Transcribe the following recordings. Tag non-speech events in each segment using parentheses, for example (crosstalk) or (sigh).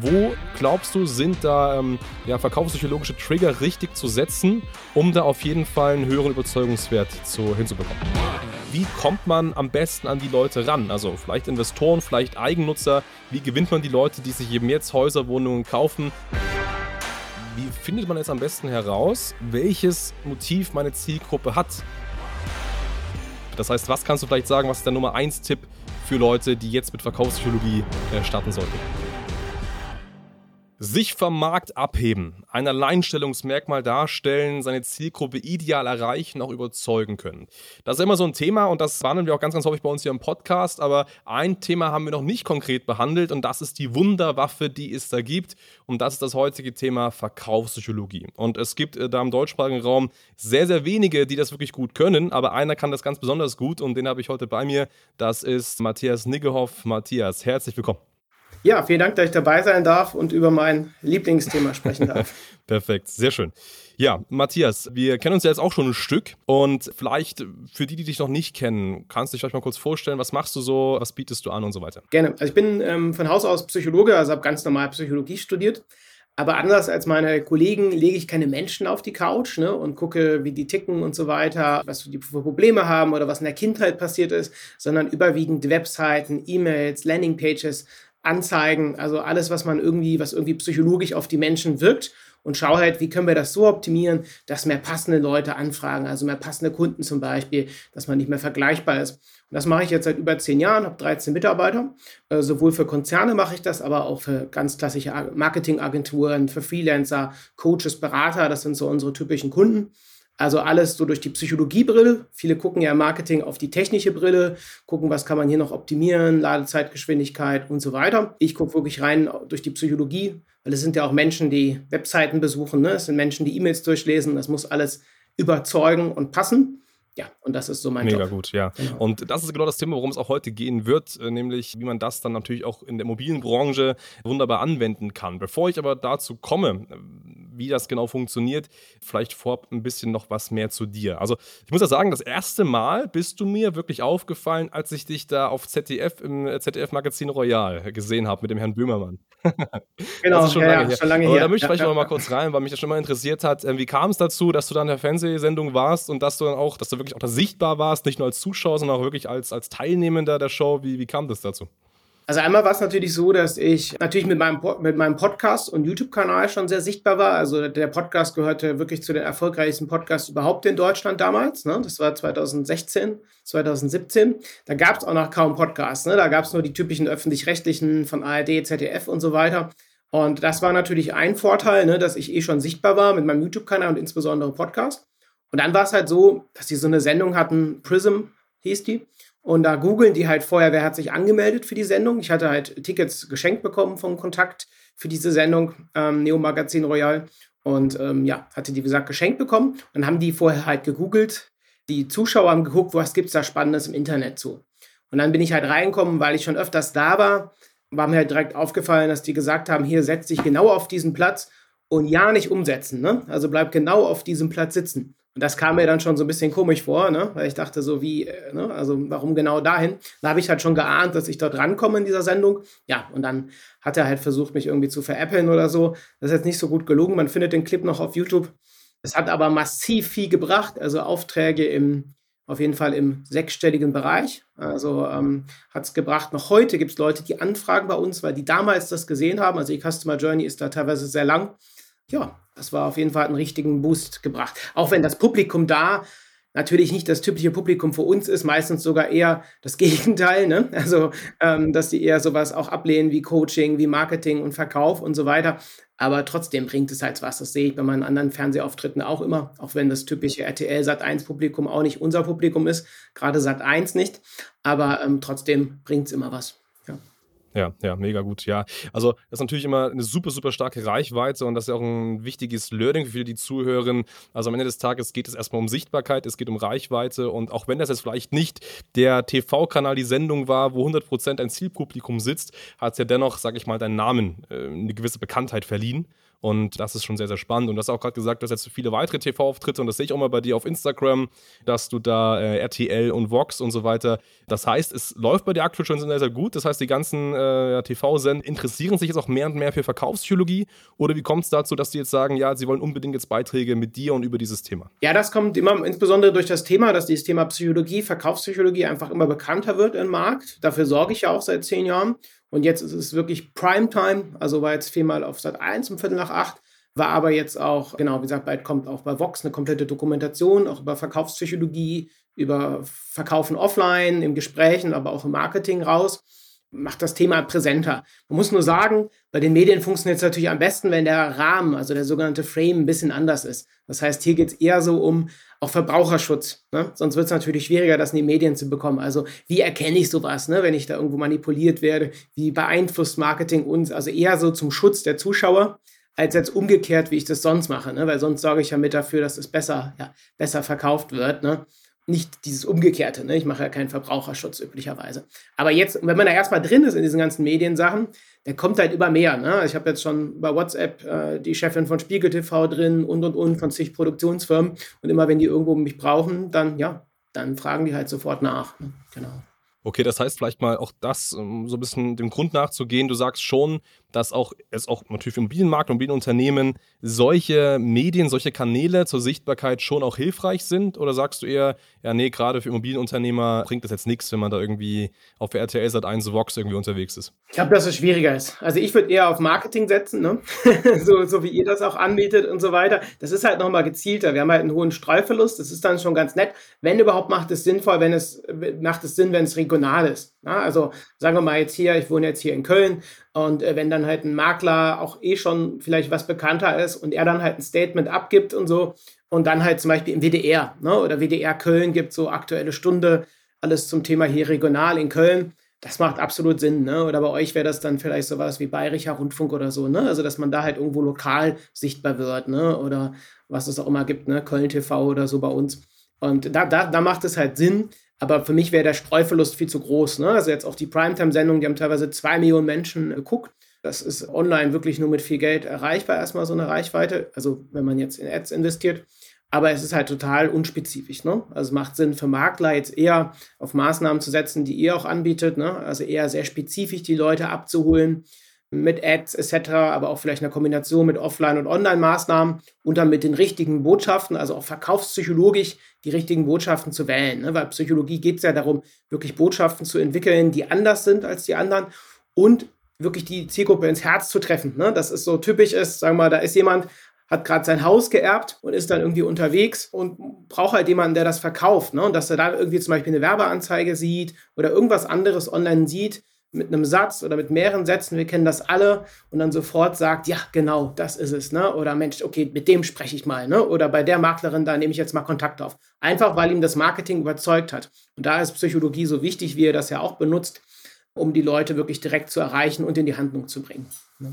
Wo glaubst du, sind da ähm, ja, verkaufspsychologische Trigger richtig zu setzen, um da auf jeden Fall einen höheren Überzeugungswert zu, hinzubekommen? Wie kommt man am besten an die Leute ran? Also vielleicht Investoren, vielleicht Eigennutzer. Wie gewinnt man die Leute, die sich eben jetzt Häuser, Wohnungen kaufen? Wie findet man jetzt am besten heraus, welches Motiv meine Zielgruppe hat? Das heißt, was kannst du vielleicht sagen, was ist der Nummer 1 Tipp für Leute, die jetzt mit Verkaufspsychologie äh, starten sollten? Sich vom Markt abheben, ein Alleinstellungsmerkmal darstellen, seine Zielgruppe ideal erreichen, auch überzeugen können. Das ist immer so ein Thema und das behandeln wir auch ganz, ganz häufig bei uns hier im Podcast. Aber ein Thema haben wir noch nicht konkret behandelt und das ist die Wunderwaffe, die es da gibt. Und das ist das heutige Thema Verkaufspsychologie. Und es gibt äh, da im deutschsprachigen Raum sehr, sehr wenige, die das wirklich gut können. Aber einer kann das ganz besonders gut und den habe ich heute bei mir. Das ist Matthias Niggehoff. Matthias, herzlich willkommen. Ja, vielen Dank, dass ich dabei sein darf und über mein Lieblingsthema sprechen darf. (laughs) Perfekt, sehr schön. Ja, Matthias, wir kennen uns ja jetzt auch schon ein Stück und vielleicht für die, die dich noch nicht kennen, kannst du dich vielleicht mal kurz vorstellen, was machst du so, was bietest du an und so weiter? Gerne. Also ich bin ähm, von Haus aus Psychologe, also habe ganz normal Psychologie studiert. Aber anders als meine Kollegen lege ich keine Menschen auf die Couch ne, und gucke, wie die ticken und so weiter, was die für Probleme haben oder was in der Kindheit passiert ist, sondern überwiegend Webseiten, E-Mails, Landingpages, Anzeigen, also alles, was man irgendwie, was irgendwie psychologisch auf die Menschen wirkt und schaue halt, wie können wir das so optimieren, dass mehr passende Leute anfragen, also mehr passende Kunden zum Beispiel, dass man nicht mehr vergleichbar ist. Und das mache ich jetzt seit über zehn Jahren, habe 13 Mitarbeiter. Äh, sowohl für Konzerne mache ich das, aber auch für ganz klassische Marketingagenturen, für Freelancer, Coaches, Berater, das sind so unsere typischen Kunden. Also alles so durch die Psychologiebrille. Viele gucken ja im Marketing auf die technische Brille, gucken, was kann man hier noch optimieren, Ladezeitgeschwindigkeit und so weiter. Ich gucke wirklich rein durch die Psychologie, weil es sind ja auch Menschen, die Webseiten besuchen, ne? es sind Menschen, die E-Mails durchlesen. Das muss alles überzeugen und passen. Ja, und das ist so mein Mega Job. gut, ja. Genau. Und das ist genau das Thema, worum es auch heute gehen wird, äh, nämlich wie man das dann natürlich auch in der mobilen Branche wunderbar anwenden kann. Bevor ich aber dazu komme, wie das genau funktioniert. Vielleicht vorab ein bisschen noch was mehr zu dir. Also ich muss ja sagen, das erste Mal bist du mir wirklich aufgefallen, als ich dich da auf ZDF im ZDF-Magazin Royal gesehen habe mit dem Herrn Böhmermann. (laughs) genau, das ist schon ja, lange ja, her. Schon lange Aber her. da möchte ich ja, vielleicht noch mal kurz rein, weil mich das schon mal interessiert hat. Ähm, wie kam es dazu, dass du dann in der Fernsehsendung warst und dass du dann auch, dass du wirklich auch da sichtbar warst, nicht nur als Zuschauer, sondern auch wirklich als, als Teilnehmender der Show? Wie, wie kam das dazu? Also einmal war es natürlich so, dass ich natürlich mit meinem, mit meinem Podcast und YouTube-Kanal schon sehr sichtbar war. Also der Podcast gehörte wirklich zu den erfolgreichsten Podcasts überhaupt in Deutschland damals. Ne? Das war 2016, 2017. Da gab es auch noch kaum Podcasts. Ne? Da gab es nur die typischen öffentlich-rechtlichen von ARD, ZDF und so weiter. Und das war natürlich ein Vorteil, ne, dass ich eh schon sichtbar war mit meinem YouTube-Kanal und insbesondere Podcast. Und dann war es halt so, dass die so eine Sendung hatten, Prism hieß die. Und da googeln die halt vorher, wer hat sich angemeldet für die Sendung. Ich hatte halt Tickets geschenkt bekommen vom Kontakt für diese Sendung, ähm, Neo Magazin Royal. Und ähm, ja, hatte die, wie gesagt, geschenkt bekommen. Dann haben die vorher halt gegoogelt. Die Zuschauer haben geguckt, was gibt es da Spannendes im Internet zu. Und dann bin ich halt reingekommen, weil ich schon öfters da war. War mir halt direkt aufgefallen, dass die gesagt haben, hier setz dich genau auf diesen Platz und ja nicht umsetzen. Ne? Also bleib genau auf diesem Platz sitzen. Und das kam mir dann schon so ein bisschen komisch vor, ne? weil ich dachte so, wie, äh, ne? also warum genau dahin? Da habe ich halt schon geahnt, dass ich dort rankomme in dieser Sendung. Ja, und dann hat er halt versucht, mich irgendwie zu veräppeln oder so. Das ist jetzt nicht so gut gelungen. Man findet den Clip noch auf YouTube. Es hat aber massiv viel gebracht, also Aufträge im, auf jeden Fall im sechsstelligen Bereich. Also ähm, hat es gebracht. Noch heute gibt es Leute, die anfragen bei uns, weil die damals das gesehen haben. Also die Customer Journey ist da teilweise sehr lang. Ja, das war auf jeden Fall einen richtigen Boost gebracht. Auch wenn das Publikum da natürlich nicht das typische Publikum für uns ist, meistens sogar eher das (laughs) Gegenteil. Ne? Also, ähm, dass die eher sowas auch ablehnen wie Coaching, wie Marketing und Verkauf und so weiter. Aber trotzdem bringt es halt was. Das sehe ich bei meinen anderen Fernsehauftritten auch immer. Auch wenn das typische RTL Sat 1 Publikum auch nicht unser Publikum ist. Gerade Sat 1 nicht. Aber ähm, trotzdem bringt es immer was. Ja, ja, mega gut, ja. Also, das ist natürlich immer eine super, super starke Reichweite und das ist ja auch ein wichtiges Learning für die zuhören. Also, am Ende des Tages geht es erstmal um Sichtbarkeit, es geht um Reichweite und auch wenn das jetzt vielleicht nicht der TV-Kanal, die Sendung war, wo 100% ein Zielpublikum sitzt, hat es ja dennoch, sag ich mal, deinen Namen, äh, eine gewisse Bekanntheit verliehen. Und das ist schon sehr, sehr spannend. Und du hast auch gerade gesagt, du hast jetzt viele weitere TV-Auftritte und das sehe ich auch mal bei dir auf Instagram, dass du da äh, RTL und Vox und so weiter. Das heißt, es läuft bei dir aktuell schon sehr, sehr gut. Das heißt, die ganzen äh, TV-Sender interessieren sich jetzt auch mehr und mehr für Verkaufspsychologie. Oder wie kommt es dazu, dass die jetzt sagen, ja, sie wollen unbedingt jetzt Beiträge mit dir und über dieses Thema? Ja, das kommt immer insbesondere durch das Thema, dass dieses Thema Psychologie, Verkaufspsychologie einfach immer bekannter wird im Markt. Dafür sorge ich ja auch seit zehn Jahren. Und jetzt ist es wirklich Primetime, also war jetzt viermal auf Sat 1 um Viertel nach acht, war aber jetzt auch, genau, wie gesagt, bald kommt auch bei Vox eine komplette Dokumentation, auch über Verkaufspsychologie, über Verkaufen offline, im Gesprächen, aber auch im Marketing raus macht das Thema präsenter. Man muss nur sagen, bei den Medien funktioniert es natürlich am besten, wenn der Rahmen, also der sogenannte Frame, ein bisschen anders ist. Das heißt, hier geht es eher so um auch Verbraucherschutz. Ne? Sonst wird es natürlich schwieriger, das in die Medien zu bekommen. Also wie erkenne ich sowas, ne? wenn ich da irgendwo manipuliert werde? Wie beeinflusst Marketing uns? Also eher so zum Schutz der Zuschauer als jetzt umgekehrt, wie ich das sonst mache, ne? weil sonst sorge ich ja mit dafür, dass es besser, ja, besser verkauft wird. Ne? Nicht dieses Umgekehrte. Ne? Ich mache ja keinen Verbraucherschutz üblicherweise. Aber jetzt, wenn man da erstmal drin ist in diesen ganzen Mediensachen, der kommt halt über mehr. Ne? Ich habe jetzt schon bei WhatsApp äh, die Chefin von Spiegel TV drin und und und von zig Produktionsfirmen. Und immer wenn die irgendwo mich brauchen, dann ja, dann fragen die halt sofort nach. Ne? Genau. Okay, das heißt vielleicht mal auch das, um so ein bisschen dem Grund nachzugehen. Du sagst schon, dass auch es auch natürlich für Immobilienmarkt und Immobilienunternehmen solche Medien, solche Kanäle zur Sichtbarkeit schon auch hilfreich sind? Oder sagst du eher, ja, nee, gerade für Immobilienunternehmer bringt das jetzt nichts, wenn man da irgendwie auf RTL Sat 1 Vox irgendwie unterwegs ist? Ich glaube, dass es schwieriger ist. Also ich würde eher auf Marketing setzen, ne? (laughs) so, so wie ihr das auch anbietet und so weiter. Das ist halt nochmal gezielter. Wir haben halt einen hohen Streuverlust. Das ist dann schon ganz nett. Wenn überhaupt macht es sinnvoll, wenn es macht es Sinn, wenn es regional ist. Ja, also sagen wir mal jetzt hier, ich wohne jetzt hier in Köln und äh, wenn dann halt ein Makler auch eh schon vielleicht was bekannter ist und er dann halt ein Statement abgibt und so und dann halt zum Beispiel im WDR ne, oder WDR Köln gibt so aktuelle Stunde, alles zum Thema hier regional in Köln. Das macht absolut Sinn, ne? Oder bei euch wäre das dann vielleicht sowas wie Bayerischer Rundfunk oder so, ne? Also dass man da halt irgendwo lokal sichtbar wird, ne? Oder was es auch immer gibt, ne? Köln TV oder so bei uns. Und da, da, da macht es halt Sinn. Aber für mich wäre der Streuverlust viel zu groß. Ne? Also jetzt auch die Primetime-Sendungen, die haben teilweise zwei Millionen Menschen geguckt. Das ist online wirklich nur mit viel Geld erreichbar, erstmal so eine Reichweite. Also wenn man jetzt in Ads investiert. Aber es ist halt total unspezifisch. Ne? Also es macht Sinn für Makler jetzt eher auf Maßnahmen zu setzen, die ihr auch anbietet. Ne? Also eher sehr spezifisch die Leute abzuholen mit Ads etc., aber auch vielleicht eine Kombination mit Offline- und Online-Maßnahmen und dann mit den richtigen Botschaften, also auch verkaufspsychologisch die richtigen Botschaften zu wählen. Ne? Weil Psychologie geht es ja darum, wirklich Botschaften zu entwickeln, die anders sind als die anderen und wirklich die Zielgruppe ins Herz zu treffen. Ne? Das ist so typisch ist, sagen wir mal, da ist jemand, hat gerade sein Haus geerbt und ist dann irgendwie unterwegs und braucht halt jemanden, der das verkauft. Ne? Und dass er da irgendwie zum Beispiel eine Werbeanzeige sieht oder irgendwas anderes online sieht, mit einem Satz oder mit mehreren Sätzen, wir kennen das alle, und dann sofort sagt, ja, genau, das ist es, ne? Oder Mensch, okay, mit dem spreche ich mal, ne? Oder bei der Maklerin, da nehme ich jetzt mal Kontakt auf. Einfach, weil ihm das Marketing überzeugt hat. Und da ist Psychologie so wichtig, wie er das ja auch benutzt, um die Leute wirklich direkt zu erreichen und in die Handlung zu bringen. Ne?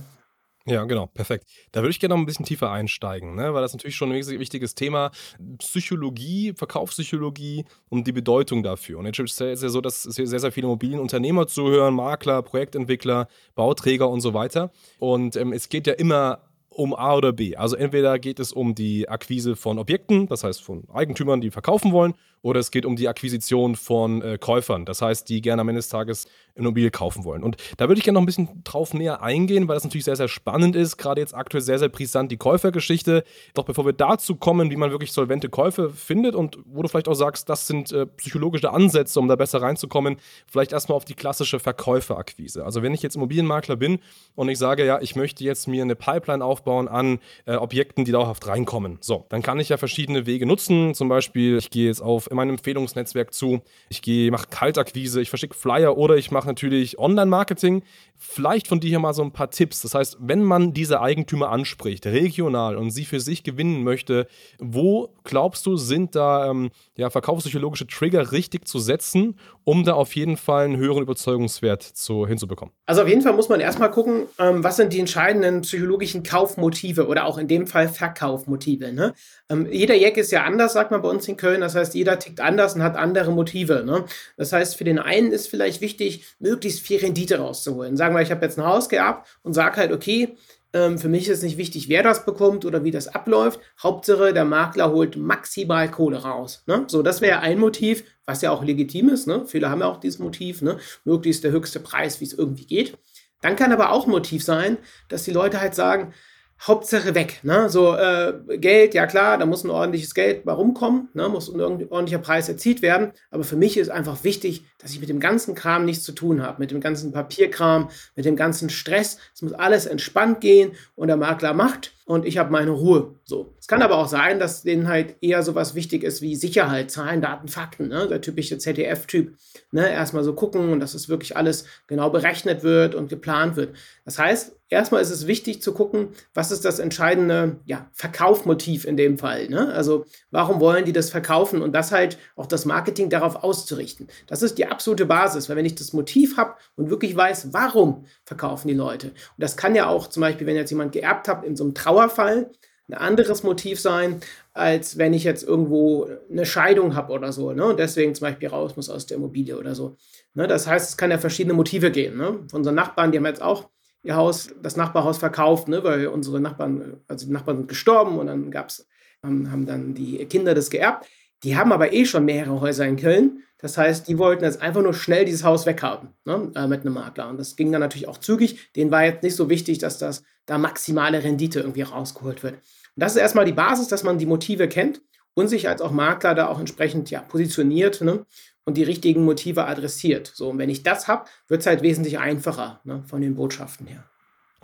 Ja, genau, perfekt. Da würde ich gerne noch ein bisschen tiefer einsteigen, ne? weil das natürlich schon ein wichtiges Thema. Psychologie, Verkaufspsychologie und die Bedeutung dafür. Und jetzt ist es ja so, dass sehr, sehr viele Immobilienunternehmer zuhören, Makler, Projektentwickler, Bauträger und so weiter. Und ähm, es geht ja immer um A oder B. Also entweder geht es um die Akquise von Objekten, das heißt von Eigentümern, die verkaufen wollen, oder es geht um die Akquisition von äh, Käufern, das heißt, die gerne am Ende des Tages Immobilie kaufen wollen. Und da würde ich gerne noch ein bisschen drauf näher eingehen, weil das natürlich sehr, sehr spannend ist, gerade jetzt aktuell sehr, sehr brisant die Käufergeschichte. Doch bevor wir dazu kommen, wie man wirklich solvente Käufe findet und wo du vielleicht auch sagst, das sind äh, psychologische Ansätze, um da besser reinzukommen, vielleicht erstmal auf die klassische Verkäuferakquise. Also wenn ich jetzt Immobilienmakler bin und ich sage, ja, ich möchte jetzt mir eine Pipeline aufbauen an äh, Objekten, die dauerhaft reinkommen. So, dann kann ich ja verschiedene Wege nutzen. Zum Beispiel, ich gehe jetzt auf in meinem Empfehlungsnetzwerk zu. Ich gehe, mache Kaltakquise, ich verschicke Flyer oder ich mache natürlich Online-Marketing. Vielleicht von dir hier mal so ein paar Tipps. Das heißt, wenn man diese Eigentümer anspricht, regional und sie für sich gewinnen möchte, wo glaubst du, sind da ähm, ja, verkaufspsychologische Trigger richtig zu setzen, um da auf jeden Fall einen höheren Überzeugungswert zu, hinzubekommen? Also auf jeden Fall muss man erstmal gucken, ähm, was sind die entscheidenden psychologischen Kaufmotive oder auch in dem Fall Verkaufmotive. Ne? Ähm, jeder Jack ist ja anders, sagt man bei uns in Köln. Das heißt, jeder tickt anders und hat andere Motive. Ne? Das heißt, für den einen ist vielleicht wichtig, möglichst viel Rendite rauszuholen. Sagen wir, ich habe jetzt ein Haus geerbt und sage halt, okay, für mich ist nicht wichtig, wer das bekommt oder wie das abläuft. Hauptsache, der Makler holt maximal Kohle raus. Ne? So, das wäre ein Motiv, was ja auch legitim ist. Ne? Viele haben ja auch dieses Motiv, ne? möglichst der höchste Preis, wie es irgendwie geht. Dann kann aber auch ein Motiv sein, dass die Leute halt sagen, Hauptsache weg. Ne? So äh, Geld, ja klar, da muss ein ordentliches Geld mal rumkommen, ne? muss ein ordentlicher Preis erzielt werden. Aber für mich ist einfach wichtig, dass ich mit dem ganzen Kram nichts zu tun habe, mit dem ganzen Papierkram, mit dem ganzen Stress. Es muss alles entspannt gehen und der Makler macht und ich habe meine Ruhe. So. Es kann aber auch sein, dass denen halt eher sowas wichtig ist wie Sicherheit, Zahlen, Daten, Fakten. Ne? Der typische ZDF-Typ. Ne? Erstmal so gucken und dass es wirklich alles genau berechnet wird und geplant wird. Das heißt, erstmal ist es wichtig zu gucken, was ist das entscheidende ja, Verkaufmotiv in dem Fall. Ne? Also warum wollen die das verkaufen und das halt auch das Marketing darauf auszurichten. Das ist die absolute Basis, weil wenn ich das Motiv habe und wirklich weiß, warum verkaufen die Leute. Und das kann ja auch zum Beispiel, wenn jetzt jemand geerbt hat in so einem Trauerfall, ein anderes Motiv sein, als wenn ich jetzt irgendwo eine Scheidung habe oder so, ne? Und deswegen zum Beispiel raus muss aus der Immobilie oder so. Ne? Das heißt, es kann ja verschiedene Motive geben. Ne? Von unseren Nachbarn, die haben jetzt auch ihr Haus, das Nachbarhaus verkauft, ne? weil unsere Nachbarn, also die Nachbarn sind gestorben und dann gab's, haben dann die Kinder das geerbt. Die haben aber eh schon mehrere Häuser in Köln. Das heißt, die wollten jetzt einfach nur schnell dieses Haus weghaben ne, äh, mit einem Makler. Und das ging dann natürlich auch zügig. Denen war jetzt nicht so wichtig, dass das da maximale Rendite irgendwie rausgeholt wird. Und das ist erstmal die Basis, dass man die Motive kennt und sich als auch Makler da auch entsprechend ja, positioniert ne, und die richtigen Motive adressiert. So, und wenn ich das habe, wird es halt wesentlich einfacher ne, von den Botschaften her.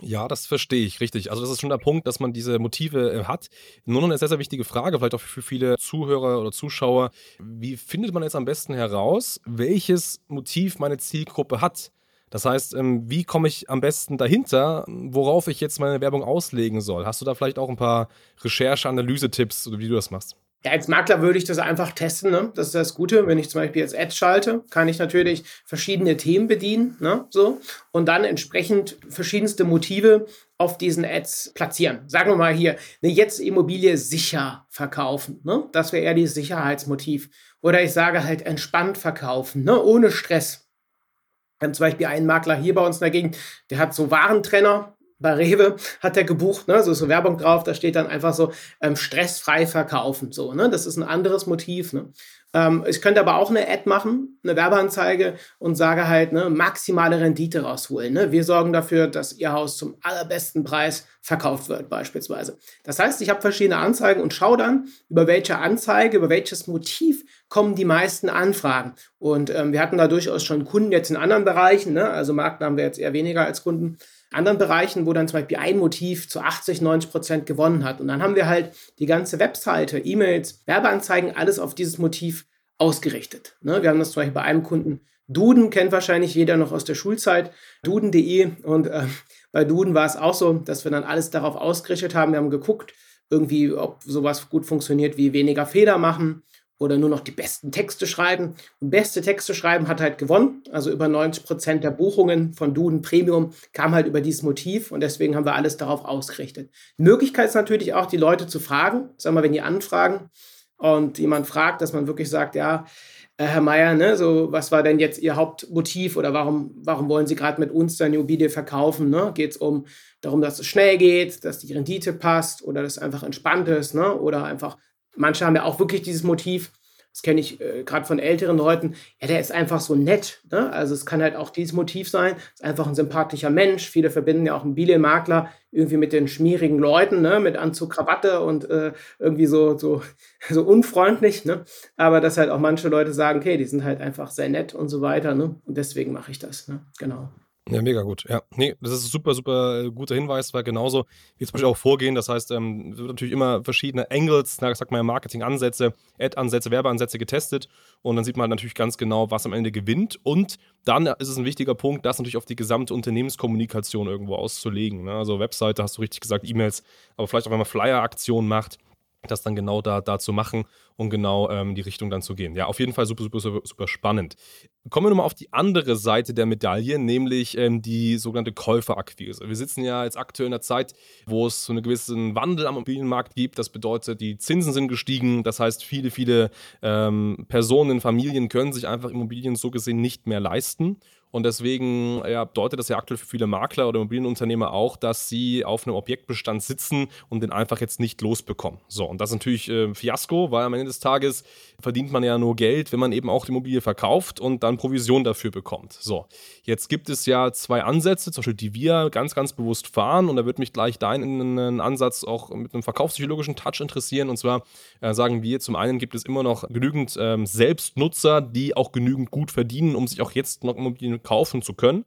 Ja, das verstehe ich, richtig. Also das ist schon der Punkt, dass man diese Motive äh, hat. Nur noch eine sehr, sehr wichtige Frage, vielleicht auch für viele Zuhörer oder Zuschauer. Wie findet man jetzt am besten heraus, welches Motiv meine Zielgruppe hat? Das heißt, ähm, wie komme ich am besten dahinter, worauf ich jetzt meine Werbung auslegen soll? Hast du da vielleicht auch ein paar Recherche-, Analyse-Tipps, wie du das machst? Ja, als Makler würde ich das einfach testen. Ne? Das ist das Gute. Wenn ich zum Beispiel jetzt Ads schalte, kann ich natürlich verschiedene Themen bedienen. Ne? So. Und dann entsprechend verschiedenste Motive auf diesen Ads platzieren. Sagen wir mal hier, eine jetzt Immobilie sicher verkaufen. Ne? Das wäre eher dieses Sicherheitsmotiv. Oder ich sage halt entspannt verkaufen, ne? ohne Stress. Wir haben zum Beispiel einen Makler hier bei uns in der Gegend, der hat so Warentrenner, bei Rewe hat er gebucht, ne, so ist so Werbung drauf, da steht dann einfach so ähm, stressfrei verkaufen, so, ne, das ist ein anderes Motiv, ne. Ähm, ich könnte aber auch eine Ad machen, eine Werbeanzeige und sage halt, ne, maximale Rendite rausholen, ne. Wir sorgen dafür, dass Ihr Haus zum allerbesten Preis verkauft wird, beispielsweise. Das heißt, ich habe verschiedene Anzeigen und schaue dann, über welche Anzeige, über welches Motiv kommen die meisten Anfragen. Und ähm, wir hatten da durchaus schon Kunden jetzt in anderen Bereichen, ne, also Marken haben wir jetzt eher weniger als Kunden, anderen Bereichen, wo dann zum Beispiel ein Motiv zu 80, 90 Prozent gewonnen hat. Und dann haben wir halt die ganze Webseite, E-Mails, Werbeanzeigen, alles auf dieses Motiv ausgerichtet. Ne? Wir haben das zum Beispiel bei einem Kunden, Duden kennt wahrscheinlich jeder noch aus der Schulzeit, duden.de. Und äh, bei Duden war es auch so, dass wir dann alles darauf ausgerichtet haben. Wir haben geguckt, irgendwie, ob sowas gut funktioniert wie weniger Fehler machen oder nur noch die besten Texte schreiben. Und beste Texte schreiben hat halt gewonnen. Also über 90 Prozent der Buchungen von Duden Premium kam halt über dieses Motiv und deswegen haben wir alles darauf ausgerichtet. Möglichkeit ist natürlich auch, die Leute zu fragen. Sagen wir, wenn die anfragen und jemand fragt, dass man wirklich sagt, ja, äh, Herr Meier, ne, so, was war denn jetzt Ihr Hauptmotiv oder warum, warum wollen Sie gerade mit uns eine Immobilie verkaufen? Ne? Geht es um darum, dass es schnell geht, dass die Rendite passt oder dass es einfach entspannt ist ne? oder einfach manche haben ja auch wirklich dieses Motiv, das kenne ich äh, gerade von älteren Leuten, ja, der ist einfach so nett. Ne? Also es kann halt auch dieses Motiv sein, ist einfach ein sympathischer Mensch. Viele verbinden ja auch einen Immobilienmakler irgendwie mit den schmierigen Leuten, ne? mit Anzug, Krawatte und äh, irgendwie so, so, (laughs) so unfreundlich. Ne? Aber dass halt auch manche Leute sagen, okay, die sind halt einfach sehr nett und so weiter. Ne? Und deswegen mache ich das. Ne? Genau. Ja, mega gut. Ja, nee, das ist ein super, super äh, guter Hinweis, weil genauso wie zum Beispiel auch vorgehen. Das heißt, ähm, wird natürlich immer verschiedene Angles, na, sagt man ja Marketing-Ansätze, Ad-Ansätze, Werbeansätze getestet und dann sieht man natürlich ganz genau, was am Ende gewinnt. Und dann ist es ein wichtiger Punkt, das natürlich auf die gesamte Unternehmenskommunikation irgendwo auszulegen. Ne? Also Webseite, hast du richtig gesagt, E-Mails, aber vielleicht auch, wenn man Flyer-Aktionen macht, das dann genau da, da zu machen und genau ähm, die Richtung dann zu gehen. Ja, auf jeden Fall super, super, super, super spannend. Kommen wir nochmal auf die andere Seite der Medaille, nämlich ähm, die sogenannte Käuferakquise. Wir sitzen ja jetzt aktuell in einer Zeit, wo es so einen gewissen Wandel am Immobilienmarkt gibt. Das bedeutet, die Zinsen sind gestiegen. Das heißt, viele, viele ähm, Personen, Familien können sich einfach Immobilien so gesehen nicht mehr leisten. Und deswegen ja, bedeutet das ja aktuell für viele Makler oder Immobilienunternehmer auch, dass sie auf einem Objektbestand sitzen und den einfach jetzt nicht losbekommen. So, und das ist natürlich äh, Fiasko, weil am Ende des Tages verdient man ja nur Geld, wenn man eben auch die Immobilie verkauft und dann Provision dafür bekommt. So, jetzt gibt es ja zwei Ansätze, zum Beispiel, die wir ganz, ganz bewusst fahren. Und da würde mich gleich dein Ansatz auch mit einem verkaufspsychologischen Touch interessieren. Und zwar äh, sagen wir, zum einen gibt es immer noch genügend ähm, Selbstnutzer, die auch genügend gut verdienen, um sich auch jetzt noch Immobilien kaufen zu können.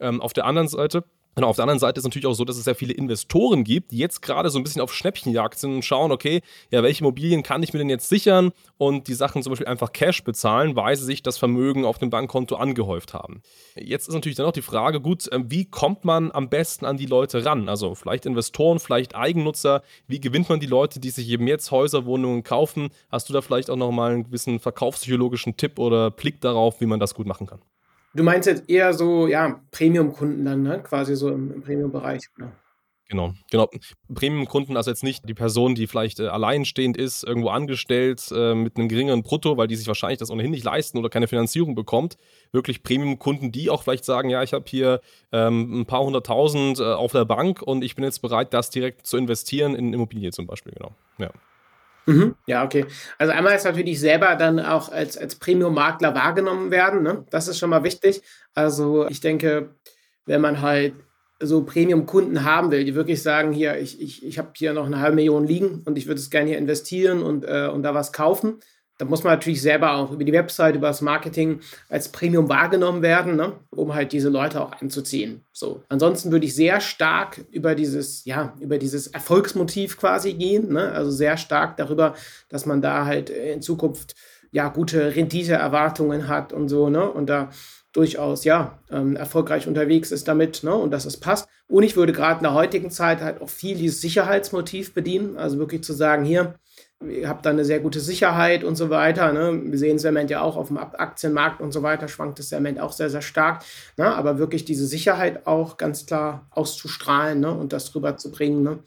Ähm, auf der anderen Seite und auf der anderen Seite ist es natürlich auch so, dass es sehr viele Investoren gibt, die jetzt gerade so ein bisschen auf Schnäppchenjagd sind und schauen, okay, ja, welche Immobilien kann ich mir denn jetzt sichern und die Sachen zum Beispiel einfach Cash bezahlen, weil sie sich das Vermögen auf dem Bankkonto angehäuft haben. Jetzt ist natürlich dann auch die Frage, gut, ähm, wie kommt man am besten an die Leute ran? Also vielleicht Investoren, vielleicht Eigennutzer, wie gewinnt man die Leute, die sich eben jetzt Häuser, Wohnungen kaufen? Hast du da vielleicht auch nochmal einen gewissen verkaufspsychologischen Tipp oder Blick darauf, wie man das gut machen kann? Du meinst jetzt eher so, ja, Premium-Kunden dann, ne? quasi so im, im Premium-Bereich. Genau. Genau, genau. Premium-Kunden, also jetzt nicht die Person, die vielleicht äh, alleinstehend ist, irgendwo angestellt äh, mit einem geringeren Brutto, weil die sich wahrscheinlich das ohnehin nicht leisten oder keine Finanzierung bekommt. Wirklich Premium-Kunden, die auch vielleicht sagen, ja, ich habe hier ähm, ein paar hunderttausend äh, auf der Bank und ich bin jetzt bereit, das direkt zu investieren in Immobilie zum Beispiel, genau. Ja. Mhm. Ja, okay. Also einmal ist natürlich selber dann auch als, als Premium-Makler wahrgenommen werden. Ne? Das ist schon mal wichtig. Also ich denke, wenn man halt so Premium-Kunden haben will, die wirklich sagen, hier, ich, ich, ich habe hier noch eine halbe Million liegen und ich würde es gerne hier investieren und, äh, und da was kaufen, da muss man natürlich selber auch über die Website, über das Marketing als Premium wahrgenommen werden, ne? um halt diese Leute auch anzuziehen. So. Ansonsten würde ich sehr stark über dieses, ja, über dieses Erfolgsmotiv quasi gehen. Ne? Also sehr stark darüber, dass man da halt in Zukunft ja gute Renditeerwartungen hat und so, ne? Und da durchaus ja ähm, erfolgreich unterwegs ist damit, ne? Und dass es passt. Und ich würde gerade in der heutigen Zeit halt auch viel dieses Sicherheitsmotiv bedienen. Also wirklich zu sagen, hier, ihr habt da eine sehr gute Sicherheit und so weiter. Ne? Wir sehen Cement ja auch auf dem Aktienmarkt und so weiter, schwankt das Cement auch sehr, sehr stark. Ne? Aber wirklich diese Sicherheit auch ganz klar auszustrahlen ne? und das rüberzubringen, ne?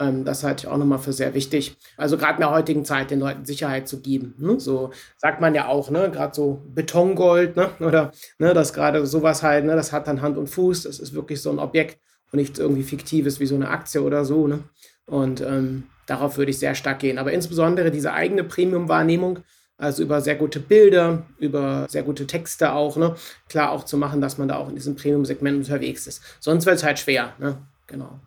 ähm, das halte ich auch nochmal für sehr wichtig. Also gerade in der heutigen Zeit den Leuten Sicherheit zu geben. Ne? So sagt man ja auch, ne? gerade so Betongold ne? (laughs) oder ne? das gerade sowas halt, ne? das hat dann Hand und Fuß, das ist wirklich so ein Objekt und nichts irgendwie Fiktives wie so eine Aktie oder so. Ne? Und ähm, Darauf würde ich sehr stark gehen. Aber insbesondere diese eigene Premium-Wahrnehmung, also über sehr gute Bilder, über sehr gute Texte auch, ne? klar auch zu machen, dass man da auch in diesem Premium-Segment unterwegs ist. Sonst wird es halt schwer. Ne? Genau.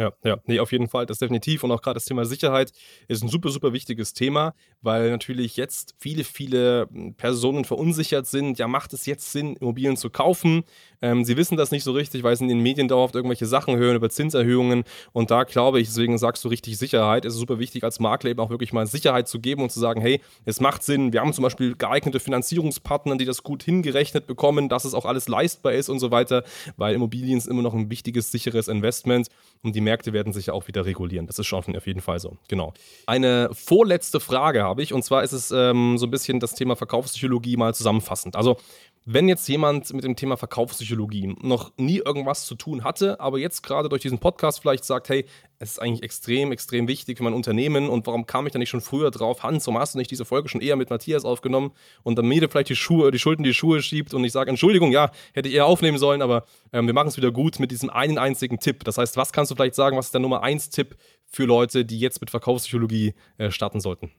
Ja, ja, nee, auf jeden Fall, das definitiv. Und auch gerade das Thema Sicherheit ist ein super, super wichtiges Thema, weil natürlich jetzt viele, viele hm, Personen verunsichert sind. Ja, macht es jetzt Sinn, Immobilien zu kaufen? Ähm, sie wissen das nicht so richtig, weil sie in den Medien dauerhaft irgendwelche Sachen hören über Zinserhöhungen. Und da glaube ich, deswegen sagst du richtig Sicherheit, ist es super wichtig, als Makler eben auch wirklich mal Sicherheit zu geben und zu sagen, hey, es macht Sinn. Wir haben zum Beispiel geeignete Finanzierungspartner, die das gut hingerechnet bekommen, dass es auch alles leistbar ist und so weiter, weil Immobilien ist immer noch ein wichtiges, sicheres Investment und die Märkte werden sich ja auch wieder regulieren. Das ist schon auf jeden Fall so. Genau. Eine vorletzte Frage habe ich und zwar ist es ähm, so ein bisschen das Thema Verkaufspsychologie mal zusammenfassend. Also wenn jetzt jemand mit dem Thema Verkaufspsychologie noch nie irgendwas zu tun hatte, aber jetzt gerade durch diesen Podcast vielleicht sagt, hey, es ist eigentlich extrem, extrem wichtig für mein Unternehmen und warum kam ich da nicht schon früher drauf? Hans, warum hast du nicht diese Folge schon eher mit Matthias aufgenommen und dann mir vielleicht die Schuhe, die Schulden die Schuhe schiebt und ich sage, Entschuldigung, ja, hätte ich eher aufnehmen sollen, aber ähm, wir machen es wieder gut mit diesem einen einzigen Tipp. Das heißt, was kannst du vielleicht sagen, was ist der Nummer 1 Tipp für Leute, die jetzt mit Verkaufspsychologie äh, starten sollten?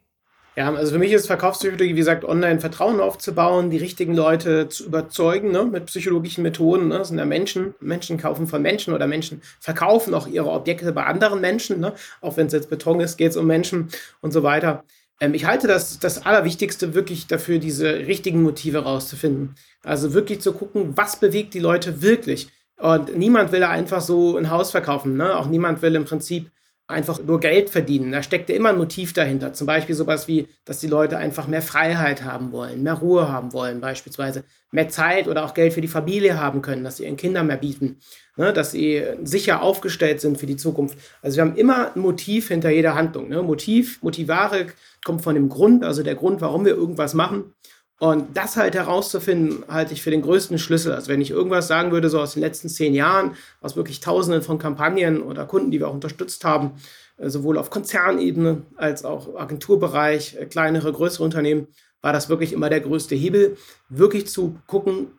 Ja, also für mich ist Verkaufspsychologie, wie gesagt, online Vertrauen aufzubauen, die richtigen Leute zu überzeugen ne, mit psychologischen Methoden. Ne, das sind ja Menschen. Menschen kaufen von Menschen oder Menschen verkaufen auch ihre Objekte bei anderen Menschen. Ne, auch wenn es jetzt Beton ist, geht es um Menschen und so weiter. Ähm, ich halte das das Allerwichtigste wirklich dafür, diese richtigen Motive rauszufinden. Also wirklich zu gucken, was bewegt die Leute wirklich. Und niemand will einfach so ein Haus verkaufen. Ne? Auch niemand will im Prinzip einfach nur Geld verdienen. Da steckt ja immer ein Motiv dahinter. Zum Beispiel sowas wie, dass die Leute einfach mehr Freiheit haben wollen, mehr Ruhe haben wollen, beispielsweise mehr Zeit oder auch Geld für die Familie haben können, dass sie ihren Kindern mehr bieten, ne? dass sie sicher aufgestellt sind für die Zukunft. Also wir haben immer ein Motiv hinter jeder Handlung. Ne? Motiv, Motivare kommt von dem Grund, also der Grund, warum wir irgendwas machen. Und das halt herauszufinden, halte ich für den größten Schlüssel. Also wenn ich irgendwas sagen würde, so aus den letzten zehn Jahren, aus wirklich Tausenden von Kampagnen oder Kunden, die wir auch unterstützt haben, äh, sowohl auf Konzernebene als auch Agenturbereich, äh, kleinere, größere Unternehmen, war das wirklich immer der größte Hebel, wirklich zu gucken,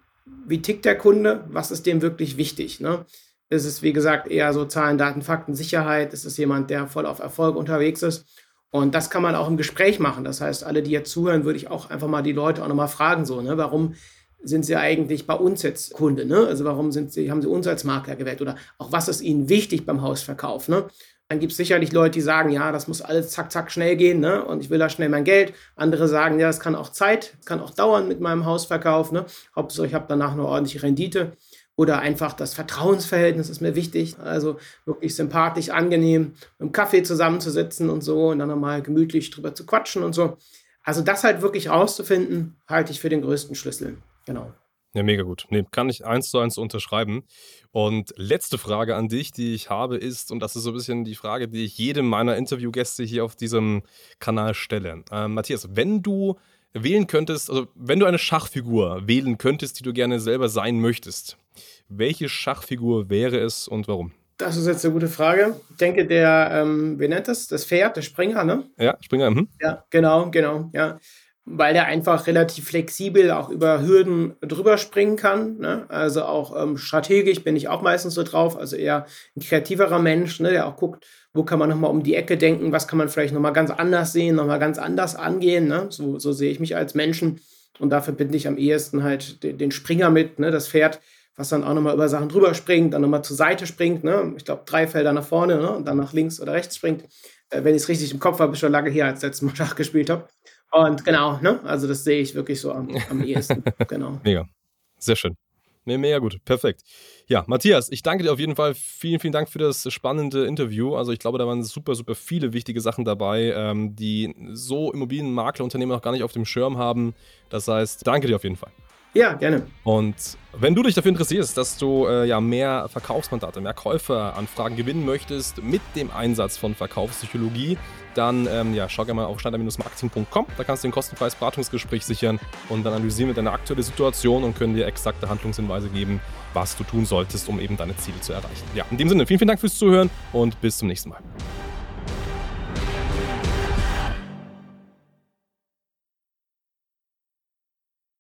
wie tickt der Kunde, was ist dem wirklich wichtig. Ne? Ist es, wie gesagt, eher so Zahlen, Daten, Fakten, Sicherheit? Ist es jemand, der voll auf Erfolg unterwegs ist? Und das kann man auch im Gespräch machen. Das heißt, alle, die jetzt zuhören, würde ich auch einfach mal die Leute auch nochmal fragen, so, ne, warum sind sie eigentlich bei uns jetzt Kunde? Ne? Also warum sind sie, haben sie uns als Makler gewählt? Oder auch was ist ihnen wichtig beim Hausverkauf? Ne? Dann gibt es sicherlich Leute, die sagen, ja, das muss alles zack, zack, schnell gehen ne? und ich will da schnell mein Geld. Andere sagen, ja, das kann auch Zeit, kann auch dauern mit meinem Hausverkauf. Ne? Hauptsache, ich habe danach eine ordentliche Rendite. Oder einfach das Vertrauensverhältnis ist mir wichtig. Also wirklich sympathisch, angenehm, im Kaffee zusammenzusitzen und so und dann nochmal gemütlich drüber zu quatschen und so. Also das halt wirklich rauszufinden, halte ich für den größten Schlüssel. Genau. Ja, mega gut. Nee, kann ich eins zu eins unterschreiben. Und letzte Frage an dich, die ich habe, ist, und das ist so ein bisschen die Frage, die ich jedem meiner Interviewgäste hier auf diesem Kanal stelle. Äh, Matthias, wenn du wählen könntest, also wenn du eine Schachfigur wählen könntest, die du gerne selber sein möchtest, welche Schachfigur wäre es und warum? Das ist jetzt eine gute Frage. Ich denke, der, ähm, wie nennt das? Das Pferd, der Springer, ne? Ja, Springer. Mhm. Ja, genau, genau, ja weil der einfach relativ flexibel auch über Hürden drüber springen kann. Ne? Also auch ähm, strategisch bin ich auch meistens so drauf, also eher ein kreativerer Mensch, ne? der auch guckt, wo kann man nochmal um die Ecke denken, was kann man vielleicht nochmal ganz anders sehen, nochmal ganz anders angehen. Ne? So, so sehe ich mich als Menschen und dafür bin ich am ehesten halt den, den Springer mit, ne? das Pferd, was dann auch nochmal über Sachen drüber springt, dann nochmal zur Seite springt, ne? ich glaube drei Felder nach vorne ne? und dann nach links oder rechts springt. Äh, wenn ich es richtig im Kopf habe, schon lange her, als ich letztes Mal Schach gespielt habe. Und genau, ne? Also das sehe ich wirklich so am, am ehesten. (laughs) genau. Mega. Sehr schön. Nee, mega gut. Perfekt. Ja, Matthias, ich danke dir auf jeden Fall. Vielen, vielen Dank für das spannende Interview. Also ich glaube, da waren super, super viele wichtige Sachen dabei, ähm, die so Immobilienmaklerunternehmen noch gar nicht auf dem Schirm haben. Das heißt, danke dir auf jeden Fall. Ja, gerne. Und wenn du dich dafür interessierst, dass du äh, ja mehr Verkaufsmandate, mehr Käuferanfragen gewinnen möchtest mit dem Einsatz von Verkaufspsychologie, dann ähm, ja, schau gerne mal auf schneider-marketing.com. Da kannst du ein kostenfreies Beratungsgespräch sichern und dann analysieren wir deine aktuelle Situation und können dir exakte Handlungshinweise geben, was du tun solltest, um eben deine Ziele zu erreichen. Ja, in dem Sinne, vielen, vielen Dank fürs Zuhören und bis zum nächsten Mal.